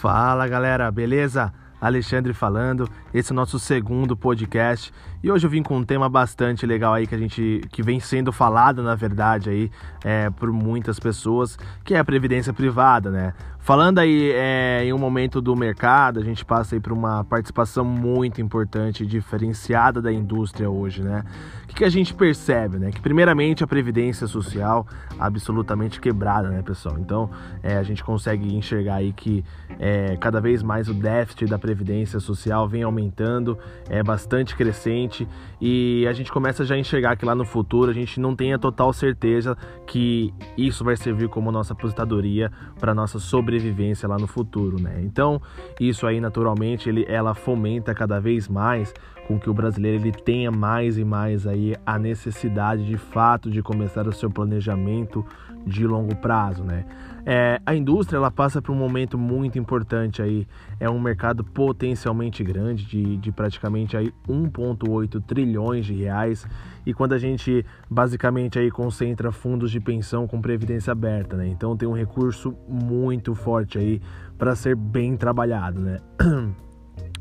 Fala galera, beleza? Alexandre falando. Esse é o nosso segundo podcast e hoje eu vim com um tema bastante legal aí que a gente que vem sendo falado na verdade aí é, por muitas pessoas, que é a previdência privada, né? Falando aí é, em um momento do mercado, a gente passa aí por uma participação muito importante e diferenciada da indústria hoje, né? O que, que a gente percebe, né? Que primeiramente a previdência social absolutamente quebrada, né, pessoal? Então é, a gente consegue enxergar aí que é, cada vez mais o déficit da previdência social vem aumentando, é bastante crescente e a gente começa já a enxergar que lá no futuro a gente não tem a total certeza que isso vai servir como nossa aposentadoria para nossa sobrevivência lá no futuro, né? Então, isso aí naturalmente ele, ela fomenta cada vez mais com que o brasileiro ele tenha mais e mais aí a necessidade de fato de começar o seu planejamento de longo prazo, né? É, a indústria ela passa por um momento muito importante aí, é um mercado potencialmente grande de, de praticamente aí 1,8 trilhões de reais e quando a gente basicamente aí concentra fundos de pensão com previdência aberta, né? Então tem um recurso muito forte aí para ser bem trabalhado, né?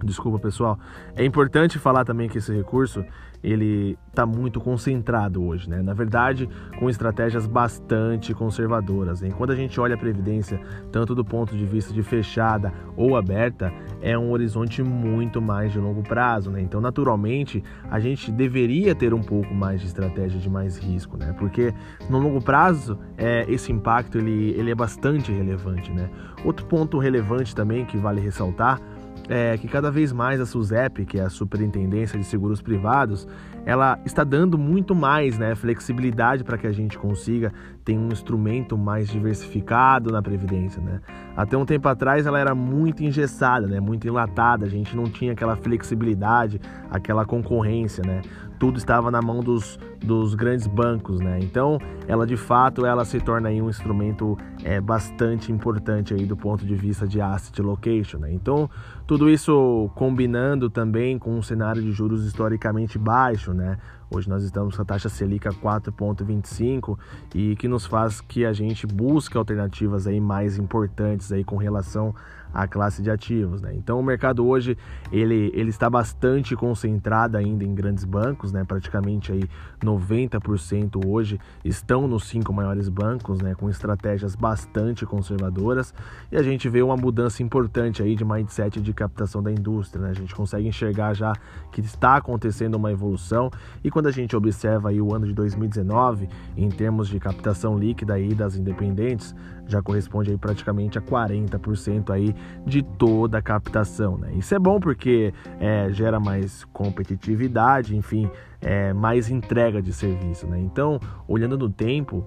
Desculpa, pessoal. É importante falar também que esse recurso ele está muito concentrado hoje, né? Na verdade, com estratégias bastante conservadoras. Quando a gente olha a previdência, tanto do ponto de vista de fechada ou aberta, é um horizonte muito mais de longo prazo, né? Então, naturalmente, a gente deveria ter um pouco mais de estratégia de mais risco, né? Porque no longo prazo, é, esse impacto ele, ele é bastante relevante, né? Outro ponto relevante também que vale ressaltar é que cada vez mais a SUSEP, que é a Superintendência de Seguros Privados, ela está dando muito mais né, flexibilidade para que a gente consiga ter um instrumento mais diversificado na Previdência. Né? Até um tempo atrás ela era muito engessada, né, muito enlatada, a gente não tinha aquela flexibilidade, aquela concorrência. Né? Tudo estava na mão dos, dos grandes bancos. Né? Então ela de fato ela se torna um instrumento é, bastante importante aí do ponto de vista de asset location. Né? Então tudo isso combinando também com um cenário de juros historicamente baixo, né? Hoje nós estamos com a taxa Selic a 4,25 e que nos faz que a gente busque alternativas aí mais importantes aí com relação à classe de ativos, né? Então o mercado hoje ele, ele está bastante concentrado ainda em grandes bancos, né? Praticamente aí 90% hoje estão nos cinco maiores bancos, né? Com estratégias bastante conservadoras e a gente vê uma mudança importante aí de mindset de captação da indústria, né? A gente consegue enxergar já que está acontecendo uma evolução e quando a gente observa aí o ano de 2019, em termos de captação líquida aí das independentes, já corresponde aí praticamente a 40% aí de toda a captação, né? Isso é bom porque é, gera mais competitividade, enfim, é, mais entrega de serviço, né? Então, olhando no tempo,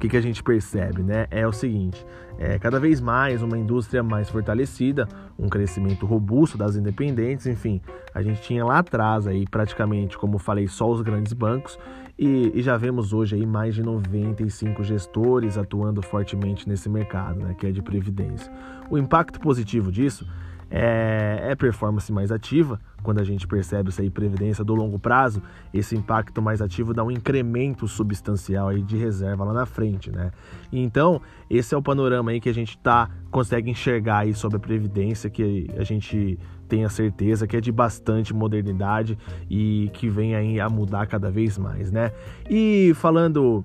o que, que a gente percebe, né? É o seguinte: é, cada vez mais uma indústria mais fortalecida, um crescimento robusto das independentes, enfim, a gente tinha lá atrás aí praticamente, como falei, só os grandes bancos e, e já vemos hoje aí mais de 95 gestores atuando fortemente nesse mercado, né, que é de previdência. O impacto positivo disso é, é performance mais ativa, quando a gente percebe isso aí, previdência do longo prazo, esse impacto mais ativo dá um incremento substancial aí de reserva lá na frente, né? Então, esse é o panorama aí que a gente tá, consegue enxergar aí sobre a previdência, que a gente tem a certeza que é de bastante modernidade e que vem aí a mudar cada vez mais, né? E falando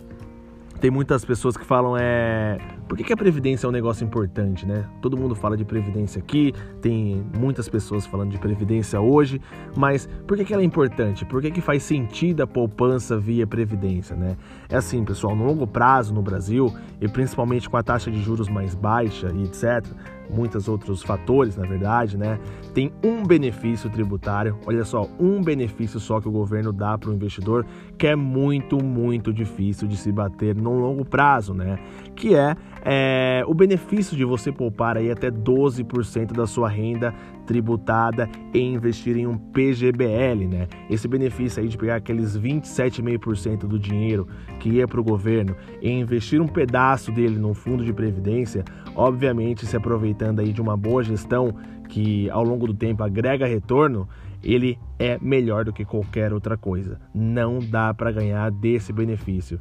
tem muitas pessoas que falam é por que, que, a previdência é um negócio importante, né? Todo mundo fala de previdência aqui, tem muitas pessoas falando de previdência hoje, mas por que, que ela é importante? Por que, que faz sentido a poupança via previdência, né? É assim, pessoal, no longo prazo no Brasil, e principalmente com a taxa de juros mais baixa e etc., muitos outros fatores, na verdade, né? Tem um benefício tributário, olha só, um benefício só que o governo dá para o investidor, que é muito, muito difícil de se bater no longo prazo, né? Que é, é o benefício de você poupar aí até 12% da sua renda tributada e investir em um PGBL, né? Esse benefício aí de pegar aqueles 27,5% do dinheiro que ia para o governo e investir um pedaço dele num fundo de previdência, obviamente se aproveitando aí de uma boa gestão que ao longo do tempo agrega retorno, ele é melhor do que qualquer outra coisa. Não dá para ganhar desse benefício.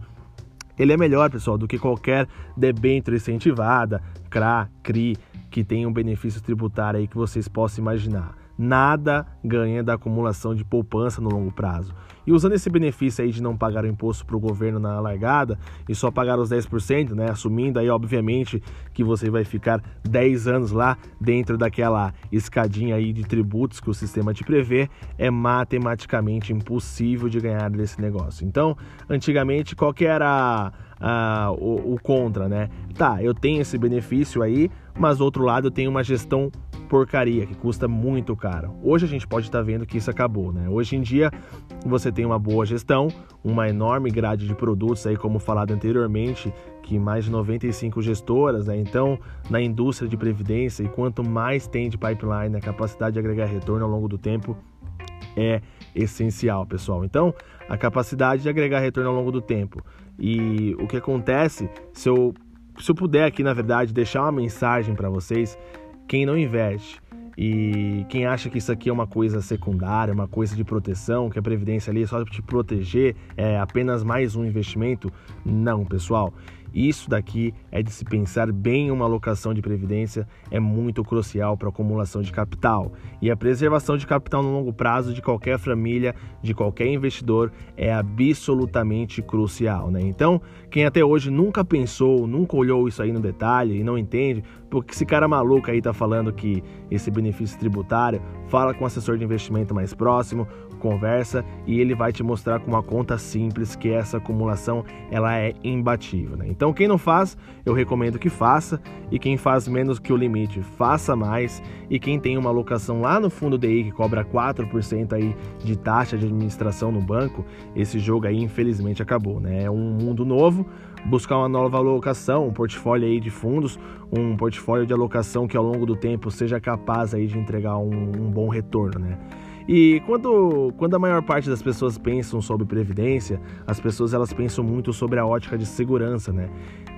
Ele é melhor, pessoal, do que qualquer debênture incentivada, CRA, CRI, que tem um benefício tributário aí que vocês possam imaginar nada ganha da acumulação de poupança no longo prazo. E usando esse benefício aí de não pagar o imposto para o governo na largada e só pagar os 10%, né, assumindo aí obviamente que você vai ficar 10 anos lá dentro daquela escadinha aí de tributos que o sistema te prevê, é matematicamente impossível de ganhar desse negócio. Então, antigamente qual que era a, o, o contra, né? Tá, eu tenho esse benefício aí, mas do outro lado eu tenho uma gestão porcaria que custa muito caro. Hoje a gente pode estar tá vendo que isso acabou, né? Hoje em dia você tem uma boa gestão, uma enorme grade de produtos aí, como falado anteriormente, que mais de 95 gestoras, né? Então, na indústria de previdência, e quanto mais tem de pipeline, a capacidade de agregar retorno ao longo do tempo é essencial, pessoal. Então, a capacidade de agregar retorno ao longo do tempo. E o que acontece, se eu, se eu puder aqui, na verdade, deixar uma mensagem para vocês, quem não investe e quem acha que isso aqui é uma coisa secundária, uma coisa de proteção, que a previdência ali é só te proteger, é apenas mais um investimento, não, pessoal. Isso daqui é de se pensar bem uma alocação de previdência é muito crucial para a acumulação de capital. E a preservação de capital no longo prazo de qualquer família, de qualquer investidor é absolutamente crucial, né? Então, quem até hoje nunca pensou, nunca olhou isso aí no detalhe e não entende, porque esse cara maluco aí tá falando que esse benefício tributário, fala com o assessor de investimento mais próximo, conversa e ele vai te mostrar com uma conta simples que essa acumulação ela é imbatível. Né? Então quem não faz, eu recomendo que faça e quem faz menos que o limite, faça mais e quem tem uma alocação lá no fundo DI que cobra 4% aí de taxa de administração no banco, esse jogo aí infelizmente acabou, né? É um mundo novo, buscar uma nova alocação, um portfólio aí de fundos, um portfólio de alocação que ao longo do tempo seja capaz aí de entregar um, um bom retorno, né? E quando, quando a maior parte das pessoas pensam sobre previdência, as pessoas elas pensam muito sobre a ótica de segurança, né?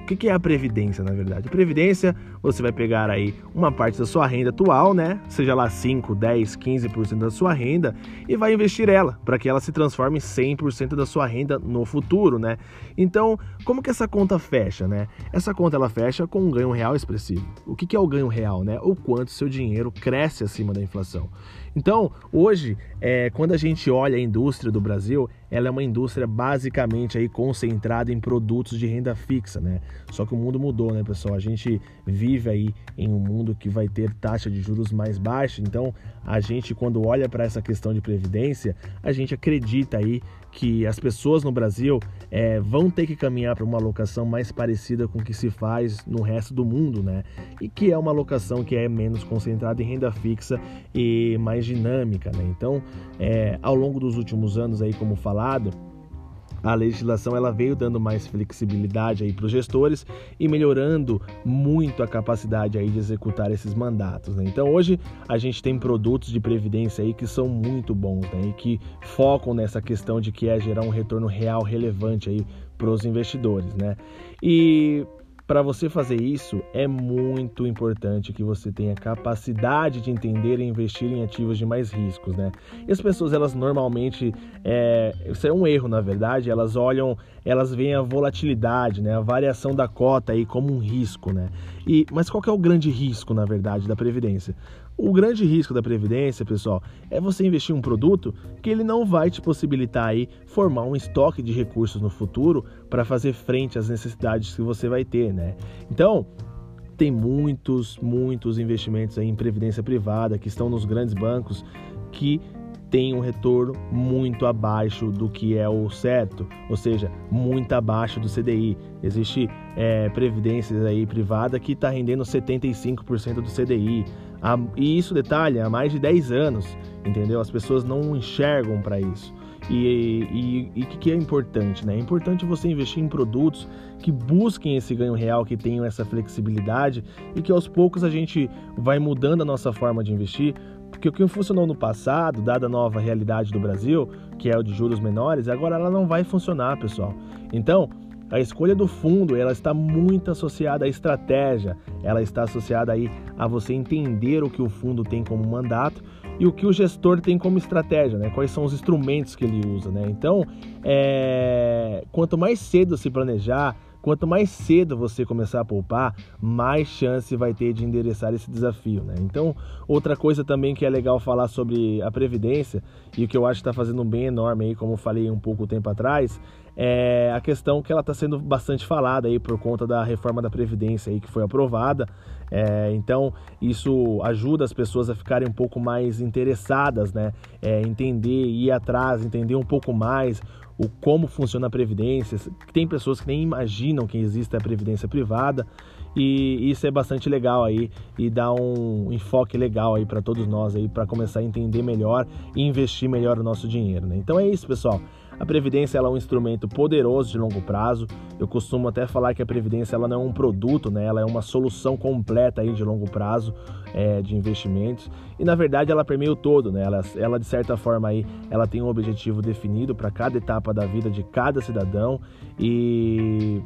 O que é a previdência, na verdade? A previdência, você vai pegar aí uma parte da sua renda atual, né? Seja lá 5, 10, 15% da sua renda e vai investir ela para que ela se transforme em 100% da sua renda no futuro, né? Então, como que essa conta fecha, né? Essa conta ela fecha com um ganho real expressivo. O que é o ganho real, né? O quanto seu dinheiro cresce acima da inflação. Então, hoje, é, quando a gente olha a indústria do Brasil, ela é uma indústria basicamente aí concentrada em produtos de renda fixa, né? Só que o mundo mudou, né, pessoal? A gente vive aí em um mundo que vai ter taxa de juros mais baixa, então a gente quando olha para essa questão de previdência, a gente acredita aí que as pessoas no Brasil é, vão ter que caminhar para uma alocação mais parecida com o que se faz no resto do mundo, né? E que é uma alocação que é menos concentrada em renda fixa e mais dinâmica, né? Então, é, ao longo dos últimos anos aí, como falado, a legislação ela veio dando mais flexibilidade aí para os gestores e melhorando muito a capacidade aí de executar esses mandatos. Né? Então hoje a gente tem produtos de previdência aí que são muito bons né? e que focam nessa questão de que é gerar um retorno real relevante aí para os investidores, né? E para você fazer isso, é muito importante que você tenha capacidade de entender e investir em ativos de mais riscos, né? E as pessoas, elas normalmente, é, isso é um erro, na verdade, elas olham, elas veem a volatilidade, né? A variação da cota aí como um risco, né? E, mas qual que é o grande risco, na verdade, da Previdência? O grande risco da previdência, pessoal, é você investir em um produto que ele não vai te possibilitar aí formar um estoque de recursos no futuro para fazer frente às necessidades que você vai ter, né? Então, tem muitos, muitos investimentos aí em previdência privada que estão nos grandes bancos que tem um retorno muito abaixo do que é o certo, ou seja, muito abaixo do CDI. Existe é, aí privada que está rendendo 75% do CDI. E isso, detalhe, há mais de 10 anos, entendeu? As pessoas não enxergam para isso. E o que, que é importante? Né? É importante você investir em produtos que busquem esse ganho real, que tenham essa flexibilidade e que aos poucos a gente vai mudando a nossa forma de investir, porque o que funcionou no passado, dada a nova realidade do Brasil, que é o de juros menores, agora ela não vai funcionar, pessoal. Então, a escolha do fundo, ela está muito associada à estratégia, ela está associada aí a você entender o que o fundo tem como mandato e o que o gestor tem como estratégia, né? Quais são os instrumentos que ele usa, né? Então, é... quanto mais cedo se planejar, Quanto mais cedo você começar a poupar, mais chance vai ter de endereçar esse desafio, né? Então, outra coisa também que é legal falar sobre a previdência e o que eu acho que está fazendo um bem enorme aí, como eu falei um pouco tempo atrás, é a questão que ela está sendo bastante falada aí por conta da reforma da previdência aí que foi aprovada. É, então, isso ajuda as pessoas a ficarem um pouco mais interessadas, né? É, entender, ir atrás, entender um pouco mais o como funciona a previdência. Tem pessoas que nem imaginam que existe a previdência privada e isso é bastante legal aí e dá um enfoque legal aí para todos nós aí para começar a entender melhor e investir melhor o nosso dinheiro, né? Então é isso, pessoal. A previdência é um instrumento poderoso de longo prazo. Eu costumo até falar que a previdência ela não é um produto, né? Ela é uma solução completa aí de longo prazo é, de investimentos. E na verdade ela permeia o todo, né? Ela, ela de certa forma aí ela tem um objetivo definido para cada etapa da vida de cada cidadão e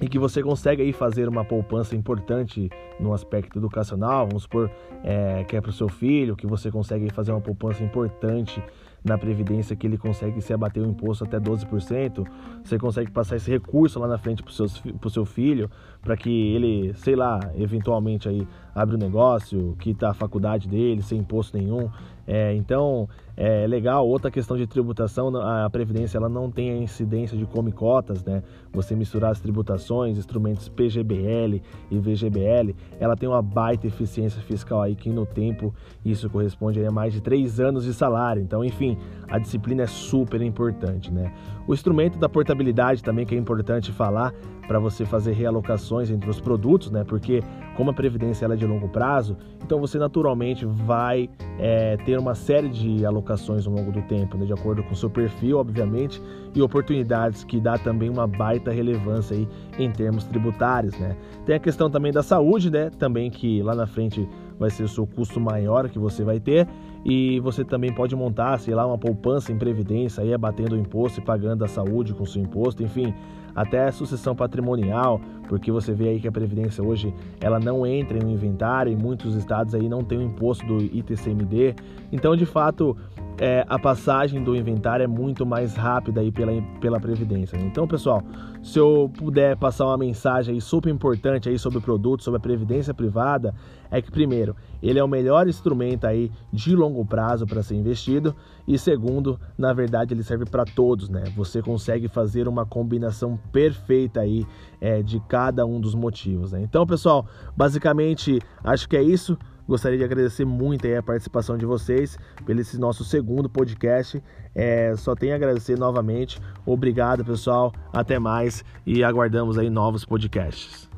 e que você consegue aí fazer uma poupança importante no aspecto educacional, vamos supor é, que é para o seu filho, que você consegue fazer uma poupança importante na Previdência que ele consegue se abater o imposto até 12%, você consegue passar esse recurso lá na frente para o seu filho, para que ele, sei lá, eventualmente aí abre um negócio, quita a faculdade dele sem imposto nenhum. É, então, é legal. Outra questão de tributação, a Previdência ela não tem a incidência de come cotas, né? Você misturar as tributações, instrumentos PGBL e VGBL, ela tem uma baita eficiência fiscal aí que no tempo isso corresponde a mais de três anos de salário. Então, enfim, a disciplina é super importante, né? O instrumento da portabilidade também que é importante falar para você fazer realocações entre os produtos, né? Porque como a previdência ela é de longo prazo, então você naturalmente vai é, ter uma série de alocações ao longo do tempo, né? de acordo com o seu perfil, obviamente, e oportunidades que dá também uma baita relevância aí em termos tributários, né? Tem a questão também da saúde, né? Também que lá na frente vai ser o seu custo maior que você vai ter e você também pode montar, sei lá, uma poupança em previdência, aí abatendo o imposto e pagando a saúde com o seu imposto, enfim, até a sucessão patrimonial, porque você vê aí que a previdência hoje ela não entra em um inventário, em muitos estados aí não tem o imposto do ITCMD. Então, de fato, é, a passagem do inventário é muito mais rápida aí pela, pela Previdência. Então, pessoal, se eu puder passar uma mensagem aí super importante aí sobre o produto, sobre a Previdência Privada, é que primeiro, ele é o melhor instrumento aí de longo prazo para ser investido e segundo, na verdade, ele serve para todos, né? Você consegue fazer uma combinação perfeita aí é, de cada um dos motivos, né? Então, pessoal, basicamente, acho que é isso. Gostaria de agradecer muito a participação de vocês pelo esse nosso segundo podcast. É, só tenho a agradecer novamente. Obrigado, pessoal. Até mais e aguardamos aí novos podcasts.